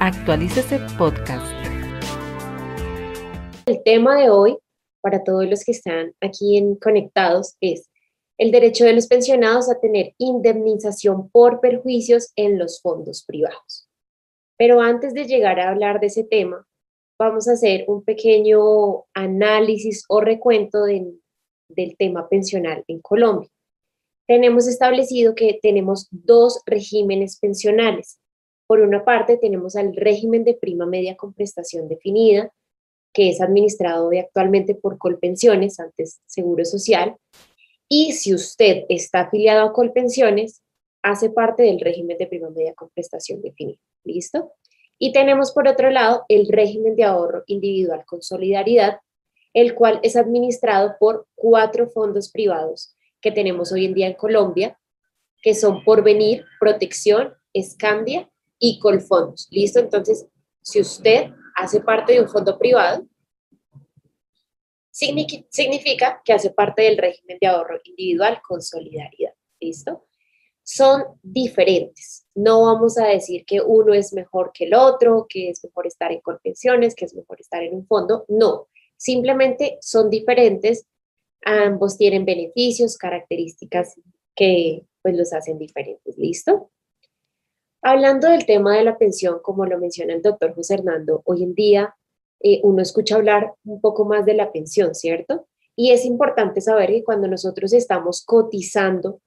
Actualícese Podcast. El tema de hoy, para todos los que están aquí conectados, es el derecho de los pensionados a tener indemnización por perjuicios en los fondos privados. Pero antes de llegar a hablar de ese tema, vamos a hacer un pequeño análisis o recuento del tema pensional en Colombia tenemos establecido que tenemos dos regímenes pensionales. Por una parte, tenemos al régimen de prima media con prestación definida, que es administrado hoy actualmente por Colpensiones, antes Seguro Social. Y si usted está afiliado a Colpensiones, hace parte del régimen de prima media con prestación definida. ¿Listo? Y tenemos por otro lado el régimen de ahorro individual con solidaridad, el cual es administrado por cuatro fondos privados que tenemos hoy en día en Colombia, que son Porvenir, Protección, Escandia y Colfondos. ¿Listo? Entonces, si usted hace parte de un fondo privado, significa que hace parte del régimen de ahorro individual con solidaridad. ¿Listo? Son diferentes. No vamos a decir que uno es mejor que el otro, que es mejor estar en convenciones, que es mejor estar en un fondo. No, simplemente son diferentes Ambos tienen beneficios, características que pues los hacen diferentes. ¿Listo? Hablando del tema de la pensión, como lo menciona el doctor José Hernando, hoy en día eh, uno escucha hablar un poco más de la pensión, ¿cierto? Y es importante saber que cuando nosotros estamos cotizando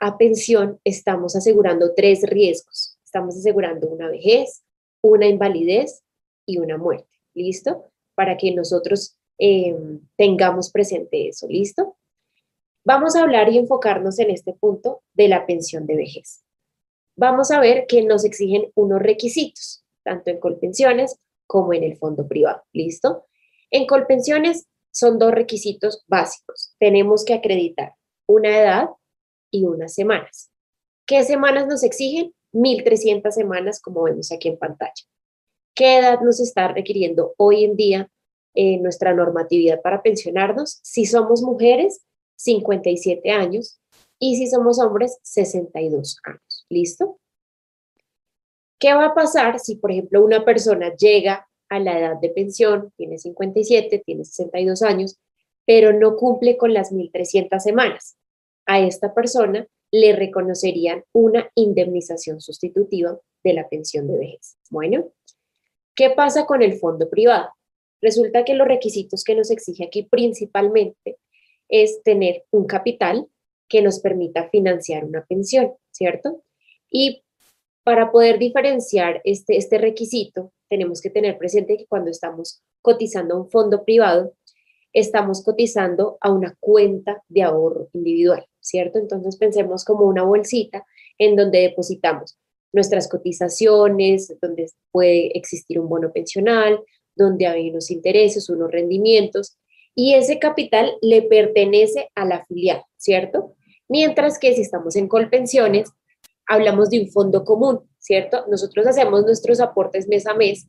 a pensión, estamos asegurando tres riesgos. Estamos asegurando una vejez, una invalidez y una muerte. ¿Listo? Para que nosotros Em, tengamos presente eso, ¿listo? Vamos a hablar y enfocarnos en este punto de la pensión de vejez. Vamos a ver que nos exigen unos requisitos, tanto en Colpensiones como en el fondo privado, ¿listo? En Colpensiones son dos requisitos básicos. Tenemos que acreditar una edad y unas semanas. ¿Qué semanas nos exigen? 1.300 semanas, como vemos aquí en pantalla. ¿Qué edad nos está requiriendo hoy en día nuestra normatividad para pensionarnos. Si somos mujeres, 57 años y si somos hombres, 62 años. ¿Listo? ¿Qué va a pasar si, por ejemplo, una persona llega a la edad de pensión, tiene 57, tiene 62 años, pero no cumple con las 1.300 semanas? A esta persona le reconocerían una indemnización sustitutiva de la pensión de vejez. Bueno, ¿qué pasa con el fondo privado? Resulta que los requisitos que nos exige aquí principalmente es tener un capital que nos permita financiar una pensión, ¿cierto? Y para poder diferenciar este, este requisito, tenemos que tener presente que cuando estamos cotizando a un fondo privado, estamos cotizando a una cuenta de ahorro individual, ¿cierto? Entonces pensemos como una bolsita en donde depositamos nuestras cotizaciones, donde puede existir un bono pensional, donde hay unos intereses, unos rendimientos, y ese capital le pertenece a la filial, ¿cierto? Mientras que si estamos en Colpensiones, hablamos de un fondo común, ¿cierto? Nosotros hacemos nuestros aportes mes a mes,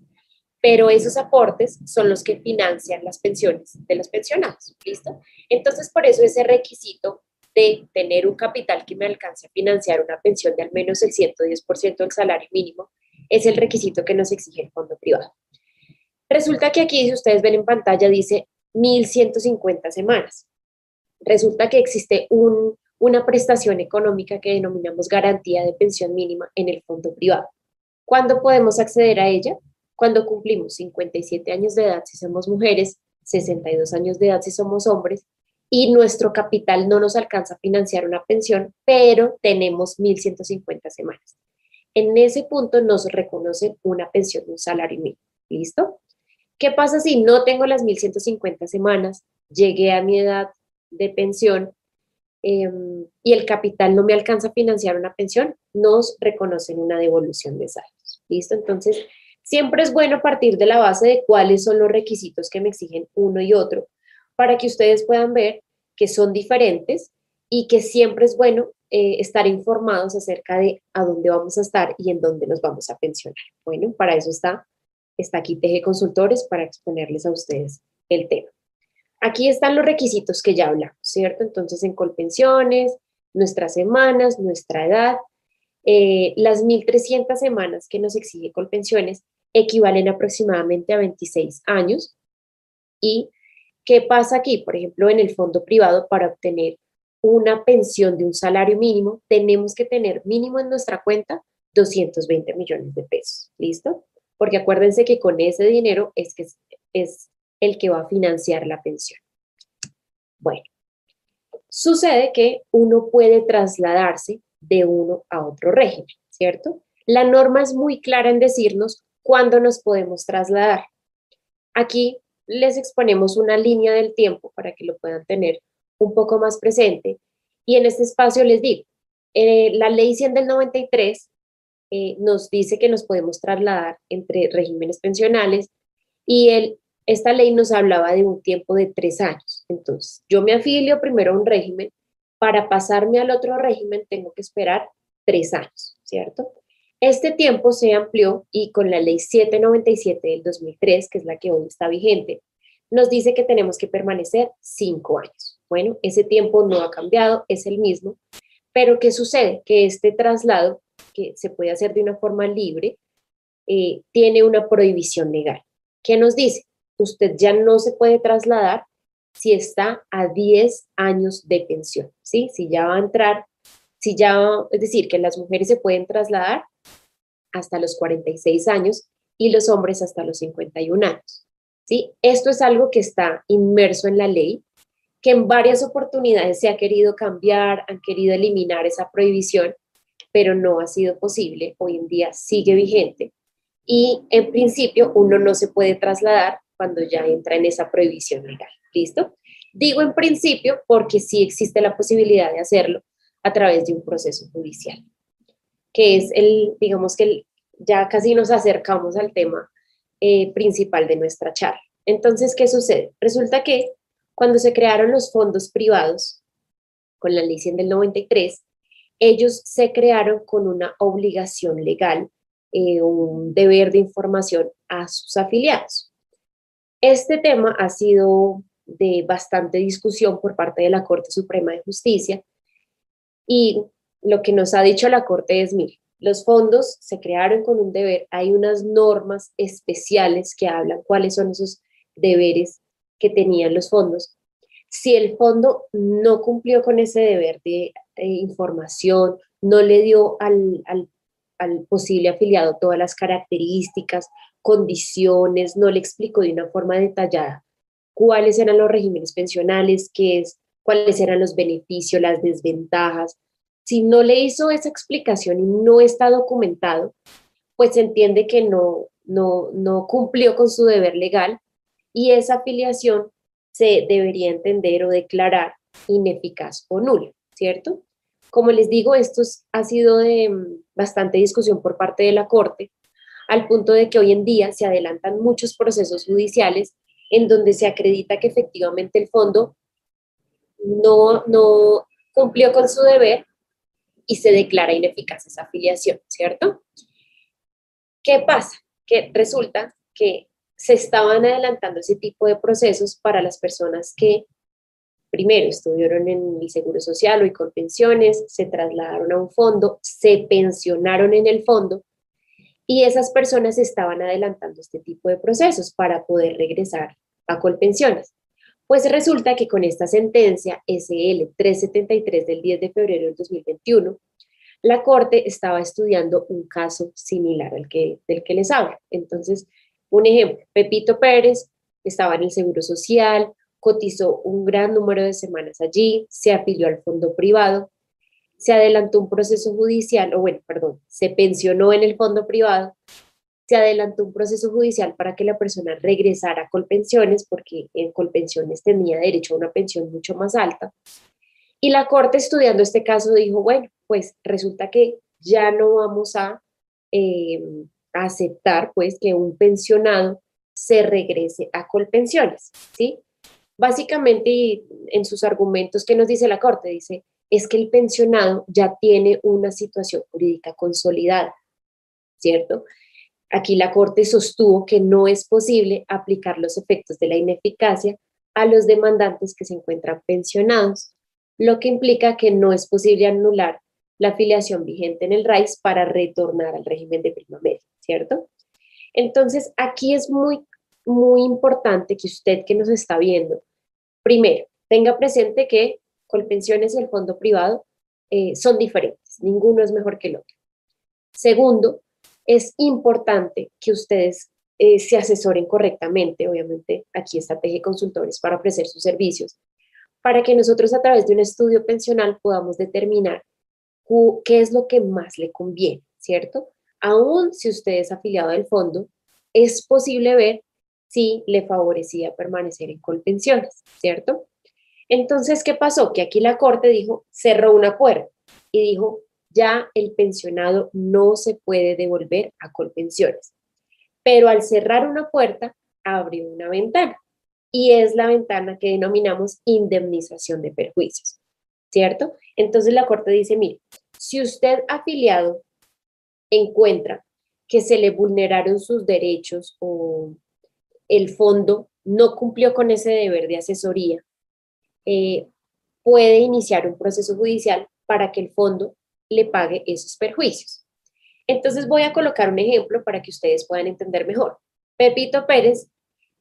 pero esos aportes son los que financian las pensiones de los pensionados, ¿listo? Entonces, por eso ese requisito de tener un capital que me alcance a financiar una pensión de al menos el 110% del salario mínimo es el requisito que nos exige el fondo privado. Resulta que aquí, si ustedes ven en pantalla, dice 1.150 semanas. Resulta que existe una prestación económica que denominamos garantía de pensión mínima en el fondo privado. ¿Cuándo podemos acceder a ella? Cuando cumplimos 57 años de edad si somos mujeres, 62 años de edad si somos hombres, y nuestro capital no nos alcanza a financiar una pensión, pero tenemos 1.150 semanas. En ese punto nos reconocen una pensión un salario mínimo. ¿Listo? ¿Qué pasa si no tengo las 1150 semanas, llegué a mi edad de pensión em, y el capital no me alcanza a financiar una pensión? Nos reconocen una devolución de saldos. ¿Listo? Entonces, siempre es bueno partir de la base de cuáles son los requisitos que me exigen uno y otro para que ustedes puedan ver que son diferentes y que siempre es bueno eh, estar informados acerca de a dónde vamos a estar y en dónde nos vamos a pensionar. Bueno, para eso está está aquí Teje Consultores para exponerles a ustedes el tema. Aquí están los requisitos que ya hablamos, ¿cierto? Entonces, en Colpensiones, nuestras semanas, nuestra edad, eh, las 1.300 semanas que nos exige Colpensiones equivalen aproximadamente a 26 años. ¿Y qué pasa aquí? Por ejemplo, en el fondo privado, para obtener una pensión de un salario mínimo, tenemos que tener mínimo en nuestra cuenta 220 millones de pesos. ¿Listo? Porque acuérdense que con ese dinero es que es el que va a financiar la pensión. Bueno, sucede que uno puede trasladarse de uno a otro régimen, ¿cierto? La norma es muy clara en decirnos cuándo nos podemos trasladar. Aquí les exponemos una línea del tiempo para que lo puedan tener un poco más presente. Y en este espacio les digo, eh, la ley 100 del 93 eh, nos dice que nos podemos trasladar entre regímenes pensionales y el, esta ley nos hablaba de un tiempo de tres años. Entonces, yo me afilio primero a un régimen, para pasarme al otro régimen tengo que esperar tres años, ¿cierto? Este tiempo se amplió y con la ley 797 del 2003, que es la que hoy está vigente, nos dice que tenemos que permanecer cinco años. Bueno, ese tiempo no ha cambiado, es el mismo, pero ¿qué sucede? Que este traslado, que se puede hacer de una forma libre, eh, tiene una prohibición legal. ¿Qué nos dice? Usted ya no se puede trasladar si está a 10 años de pensión, ¿sí? Si ya va a entrar, si ya, es decir, que las mujeres se pueden trasladar hasta los 46 años y los hombres hasta los 51 años, ¿sí? Esto es algo que está inmerso en la ley, que en varias oportunidades se ha querido cambiar, han querido eliminar esa prohibición, pero no ha sido posible, hoy en día sigue vigente y en principio uno no se puede trasladar cuando ya entra en esa prohibición legal. ¿Listo? Digo en principio porque sí existe la posibilidad de hacerlo a través de un proceso judicial, que es el, digamos que ya casi nos acercamos al tema eh, principal de nuestra charla. Entonces, ¿qué sucede? Resulta que cuando se crearon los fondos privados, con la ley 100 del 93, ellos se crearon con una obligación legal, eh, un deber de información a sus afiliados. Este tema ha sido de bastante discusión por parte de la Corte Suprema de Justicia y lo que nos ha dicho la Corte es, mire, los fondos se crearon con un deber, hay unas normas especiales que hablan cuáles son esos deberes que tenían los fondos. Si el fondo no cumplió con ese deber de, información, no le dio al, posible afiliado todas las características, condiciones, no le explicó de una forma detallada cuáles eran los regímenes pensionales, qué es, cuáles eran los beneficios, las desventajas. Si no le hizo esa explicación y no está documentado, pues se entiende que no, no, no cumplió con su deber legal y esa afiliación se debería entender o declarar ineficaz o nula, ¿cierto? Como les digo, esto ha sido de mm, bastante discusión por parte de la Corte, al punto de que hoy en día se adelantan muchos procesos judiciales en donde se acredita que efectivamente el fondo no, no cumplió con su deber y se declara ineficaz esa afiliación, ¿cierto? ¿Qué pasa? Que resulta que se estaban adelantando ese tipo de procesos para las personas que primero estuvieron en el Seguro Social o y con pensiones, se trasladaron a un fondo, se pensionaron en el fondo y esas personas estaban adelantando este tipo de procesos para poder regresar a Colpensiones. Pues resulta que con esta sentencia SL 373 del 10 de febrero del 2021, la Corte estaba estudiando un caso similar al que, del que les hablo. Entonces, un ejemplo, Pepito Pérez estaba en el Seguro Social, cotizó un gran número de semanas allí, se afilió al fondo privado, se adelantó un proceso judicial, o bueno, perdón, se pensionó en el fondo privado, se adelantó un proceso judicial para que la persona regresara a Colpensiones, porque en Colpensiones tenía derecho a una pensión mucho más alta. Y la Corte, estudiando este caso, dijo, bueno, pues resulta que ya no vamos a, em, aceptar pues que un pensionado se regrese a Colpensiones, ¿sí? Básicamente, en sus argumentos, ¿qué nos dice la Corte? Dice, es que el pensionado ya tiene una situación jurídica consolidada, ¿cierto? Aquí la Corte sostuvo que no es posible aplicar los efectos de la ineficacia a los demandantes que se encuentran pensionados, lo que implica que no es posible anular la afiliación vigente en el RAIS para retornar al régimen de prima media, ¿cierto? Entonces, aquí es muy, muy importante que usted que nos está viendo, primero, tenga presente que Colpensiones y el fondo privado eh, son diferentes, ninguno es mejor que el otro. Segundo, es importante que ustedes eh, se asesoren correctamente, obviamente aquí está PG Consultores para ofrecer sus servicios, para que nosotros a través de un estudio pensional podamos determinar qué es lo que más le conviene, ¿cierto? Aún si usted es afiliado del fondo, es posible ver si le favorecía permanecer en Colpensiones, ¿cierto? Entonces, ¿qué pasó? Que aquí la Corte dijo, cerró una puerta y dijo, ya el pensionado no se puede devolver a Colpensiones. Pero al cerrar una puerta, abrió una ventana y es la ventana que denominamos indemnización de perjuicios, ¿cierto? Entonces la Corte dice, mire, si usted afiliado encuentra que se le vulneraron sus derechos o el fondo no cumplió con ese deber de asesoría, eh, puede iniciar un proceso judicial para que el fondo le pague esos perjuicios. Entonces voy a colocar un ejemplo para que ustedes puedan entender mejor. Pepito Pérez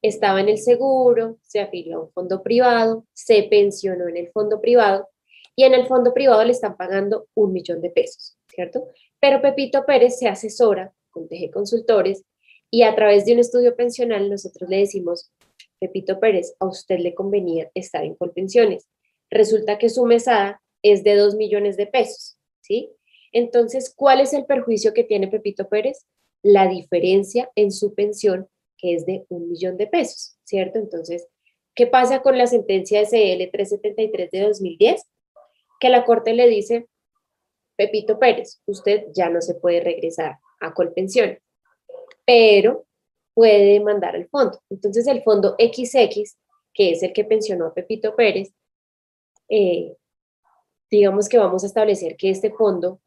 estaba en el seguro, se afilió a un fondo privado, se pensionó en el fondo privado y en el fondo privado le están pagando un millón de pesos, ¿cierto? Pero Pepito Pérez se asesora con TG Consultores y a través de un estudio pensional nosotros le decimos, Pepito Pérez, a usted le convenía estar en Colpensiones. Resulta que su mesada es de dos millones de pesos. ¿sí? Entonces, ¿cuál es el perjuicio que tiene Pepito Pérez? La diferencia en su pensión, que es de un millón de pesos, ¿cierto? Entonces, ¿qué pasa con la sentencia SL 373 de 2010? Que la Corte le dice, Pepito Pérez, usted ya no se puede regresar a Colpensión, pero puede demandar al fondo. Entonces, el fondo XX, que es el que pensionó a Pepito Pérez, eh, digamos que vamos a establecer que este fondo,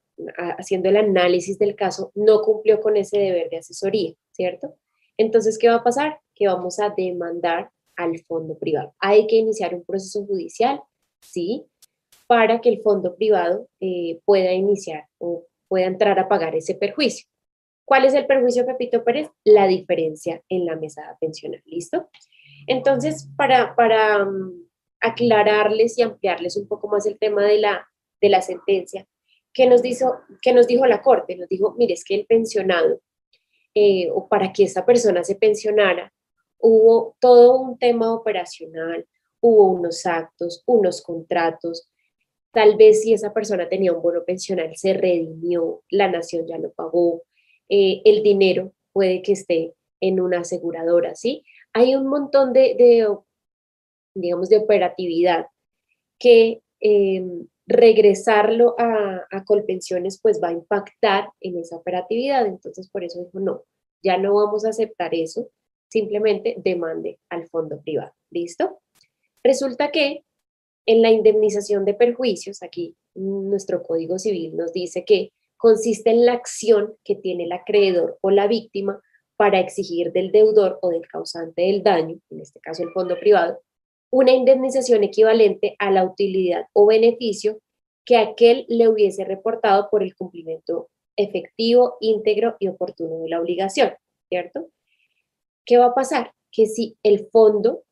haciendo el análisis del caso, no cumplió con ese deber de asesoría, ¿cierto? Entonces, ¿qué va a pasar? Que vamos a demandar al fondo privado. Hay que iniciar un proceso judicial, ¿sí? Para que el fondo privado eh, pueda iniciar o pueda entrar a pagar ese perjuicio. ¿Cuál es el perjuicio, Pepito Pérez? La diferencia en la mesada pensional, ¿listo? Entonces, para, para mm, aclararles y ampliarles un poco más el tema de la, de la sentencia, que nos, dijo, que nos dijo la Corte, nos dijo, mire, es que el pensionado, eh, o para que esa persona se pensionara, hubo todo un tema operacional, hubo unos actos, unos contratos, tal vez si esa persona tenía un bono pensional, se redimió, la nación ya lo pagó, eh, el dinero puede que esté en una aseguradora, ¿sí? Hay un montón de, digamos, de operatividad, que em, regresarlo a, a, Colpensiones pues va a impactar en esa operatividad. Entonces, por eso dijo, no, ya no vamos a aceptar eso, simplemente demande al fondo privado. ¿Listo? Resulta que en la indemnización de perjuicios, aquí nuestro Código Civil nos dice que consiste en la acción que tiene el acreedor o la víctima para exigir del deudor o del causante del daño, en este caso el fondo privado, una indemnización equivalente a la utilidad o beneficio que aquel le hubiese reportado por el cumplimiento efectivo, íntegro y oportuno de la obligación, ¿cierto? ¿Qué va a pasar? Que si el fondo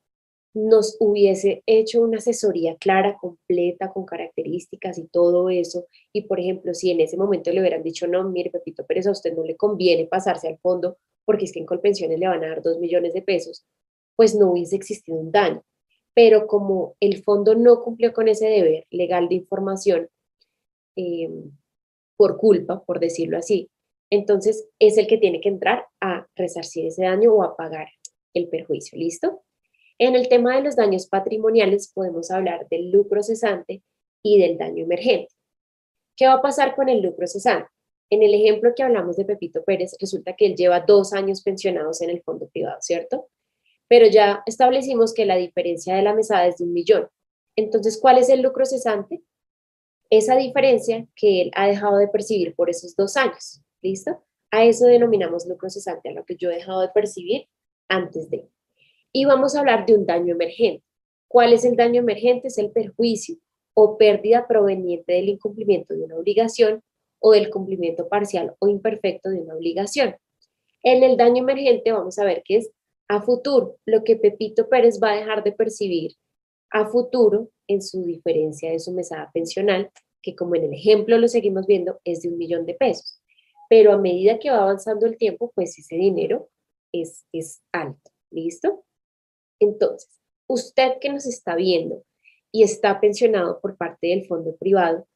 nos hubiese hecho una asesoría clara, completa, con características y todo eso, y por ejemplo, si en ese momento le hubieran dicho, no, mire, Pepito Pérez, a usted no le conviene pasarse al fondo porque es que en Colpensiones le van a dar dos millones de pesos, pues no hubiese existido un daño pero como el fondo no cumplió con ese deber legal de información em, por culpa, por decirlo así, entonces es el que tiene que entrar a resarcir ese daño o a pagar el perjuicio, ¿listo? En el tema de los daños patrimoniales podemos hablar del lucro cesante y del daño emergente. ¿Qué va a pasar con el lucro cesante? En el ejemplo que hablamos de Pepito Pérez, resulta que él lleva dos años pensionados en el fondo privado, ¿cierto? pero ya establecimos que la diferencia de la mesada es de un millón. Entonces, ¿cuál es el lucro cesante? Esa diferencia que él ha dejado de percibir por esos dos años. ¿Listo? A eso denominamos lucro cesante, a lo que yo he dejado de percibir antes de. Y vamos a hablar de un daño emergente. ¿Cuál es el daño emergente? Es el perjuicio o pérdida proveniente del incumplimiento de una obligación o del cumplimiento parcial o imperfecto de una obligación. En el daño emergente vamos a ver que es a futuro, lo que Pepito Pérez va a dejar de percibir a futuro en su diferencia de su mesada pensional, que como en el ejemplo lo seguimos viendo, es de un millón de pesos. Pero a medida que va avanzando el tiempo, pues ese dinero es, es alto. ¿Listo? Entonces, usted que nos está viendo y está pensionado por parte del fondo privado,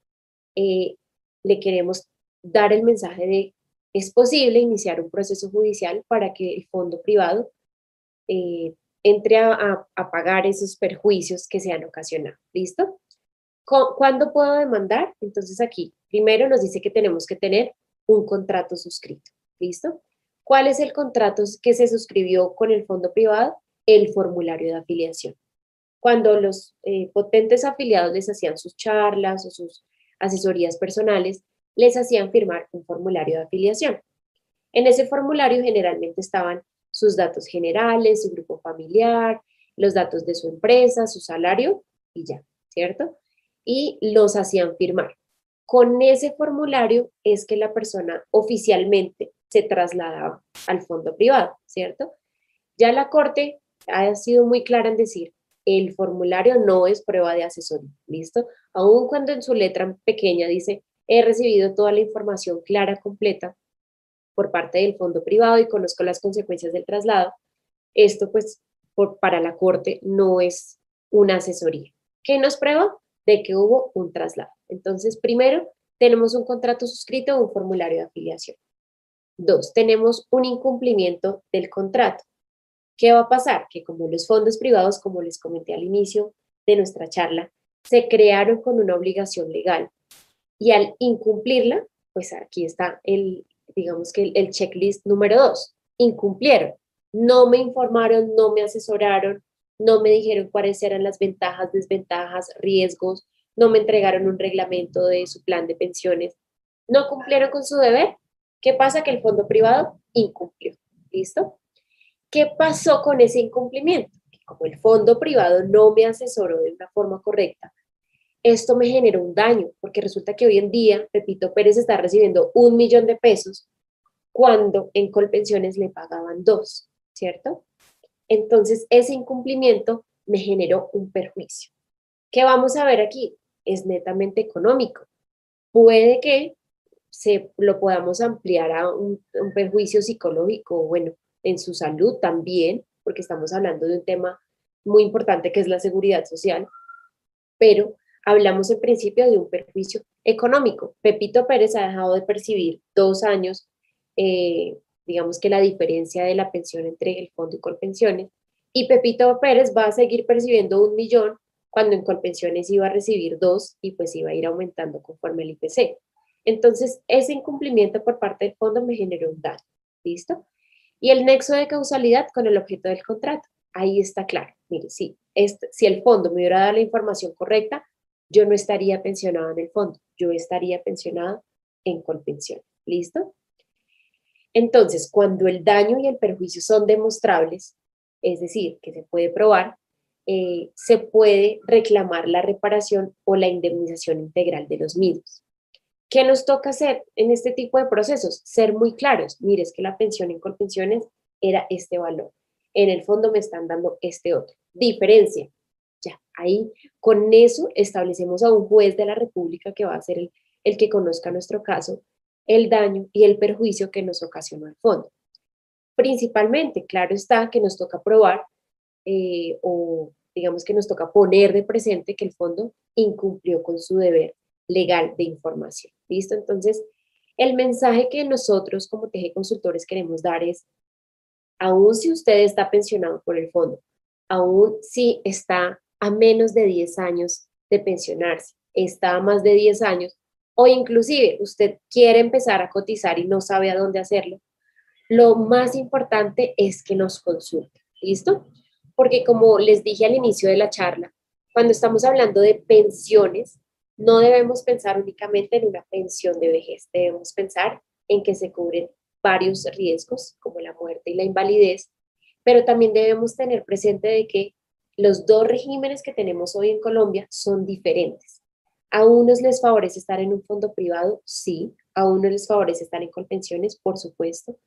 eh, le queremos dar el mensaje de es posible iniciar un proceso judicial para que el fondo privado eh, entre a, pagar esos perjuicios que se han ocasionado. ¿Listo? ¿Cuándo puedo demandar? Entonces aquí, primero nos dice que tenemos que tener un contrato suscrito. ¿Listo? ¿Cuál es el contrato que se suscribió con el fondo privado? El formulario de afiliación. Cuando los eh, potentes afiliados les hacían sus charlas o sus asesorías personales, les hacían firmar un formulario de afiliación. En ese formulario generalmente estaban sus datos generales, su grupo familiar, los datos de su empresa, su salario y ya, ¿cierto? Y los hacían firmar. Con ese formulario es que la persona oficialmente se trasladaba al fondo privado, ¿cierto? Ya la Corte ha sido muy clara en decir, el formulario no es prueba de asesoría, ¿listo? Aun cuando en su letra pequeña dice, he recibido toda la información clara, completa, por parte del fondo privado y conozco las consecuencias del traslado, esto pues para la Corte no es una asesoría. ¿Qué nos prueba? De que hubo un traslado. Entonces, primero, tenemos un contrato suscrito o un formulario de afiliación. Dos, tenemos un incumplimiento del contrato. ¿Qué va a pasar? Que como los fondos privados, como les comenté al inicio de nuestra charla, se crearon con una obligación legal y al incumplirla, pues aquí está el, digamos que el, checklist número dos, incumplieron, no me informaron, no me asesoraron, no me dijeron cuáles eran las ventajas, desventajas, riesgos, no me entregaron un reglamento de su plan de pensiones, no cumplieron con su deber. ¿Qué pasa? Que el fondo privado incumplió. ¿Listo? ¿Qué pasó con ese incumplimiento? como el fondo privado no me asesoró de una forma correcta, esto me generó un daño, porque resulta que hoy en día Pepito Pérez está recibiendo un millón de pesos cuando en Colpensiones le pagaban dos, ¿cierto? Entonces, ese incumplimiento me generó un perjuicio. ¿Qué vamos a ver aquí? Es netamente económico. Puede que se lo podamos ampliar a un, un perjuicio psicológico, bueno, en su salud también, porque estamos hablando de un tema muy importante que es la seguridad social, pero hablamos en principio de un perjuicio económico. Pepito Pérez ha dejado de percibir dos años, eh, digamos que la diferencia de la pensión entre el fondo y Colpensiones, y Pepito Pérez va a seguir percibiendo un millón cuando en Colpensiones iba a recibir dos y pues iba a ir aumentando conforme el IPC. Entonces, ese incumplimiento por parte del fondo me generó un daño, ¿listo? Y el nexo de causalidad con el objeto del contrato, ahí está claro. Mire, este, si el fondo me hubiera dado la información correcta, yo no estaría pensionado en el fondo, yo estaría pensionado en Colpensión. ¿Listo? Entonces, cuando el daño y el perjuicio son demostrables, es decir, que se puede probar, eh, se puede reclamar la reparación o la indemnización integral de los mismos. ¿Qué nos toca hacer en este tipo de procesos? Ser muy claros. Mire, es que la pensión en Colpensiones era este valor. En el fondo me están dando este otro. Diferencia. Ya, ahí con eso establecemos a un juez de la República que va a ser el, que conozca nuestro caso, el daño y el perjuicio que nos ocasionó el fondo. Principalmente, claro está que nos toca probar eh, o digamos que nos toca poner de presente que el fondo incumplió con su deber legal de información. ¿Listo? Entonces, el mensaje que nosotros como TG Consultores queremos dar es, aún si usted está pensionado por el fondo, aún si está a menos de 10 años de pensionarse, está a más de 10 años, o inclusive usted quiere empezar a cotizar y no sabe a dónde hacerlo, lo más importante es que nos consulte, ¿listo? Porque como les dije al inicio de la charla, cuando estamos hablando de pensiones, no debemos pensar únicamente en una pensión de vejez, debemos pensar en que se cubren varios riesgos como la muerte y la invalidez, pero también debemos tener presente de que los dos regímenes que tenemos hoy en Colombia son diferentes. ¿A unos les favorece estar en un fondo privado? Sí. ¿A unos les favorece estar en colpensiones? Por supuesto.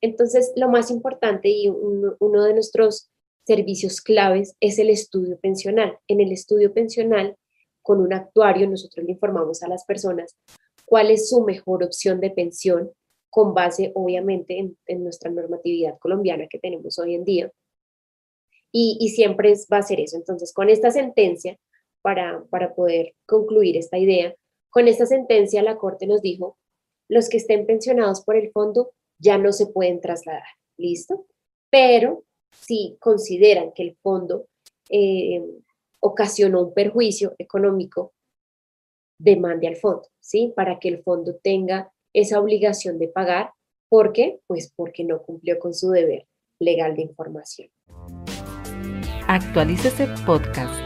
Entonces, lo más importante y uno de nuestros servicios claves es el estudio pensional. En el estudio pensional, con un actuario, nosotros le informamos a las personas cuál es su mejor opción de pensión con base, obviamente, en, nuestra normatividad colombiana que tenemos hoy en día. Y, siempre va a ser eso. Entonces, con esta sentencia, para, para poder concluir esta idea, con esta sentencia la Corte nos dijo, los que estén pensionados por el fondo ya no se pueden trasladar, ¿listo? Pero si consideran que el fondo eh, ocasionó un perjuicio económico, demande al fondo, ¿sí? Para que el fondo tenga esa obligación de pagar. ¿Por qué? Pues porque no cumplió con su deber legal de información. Actualice este podcast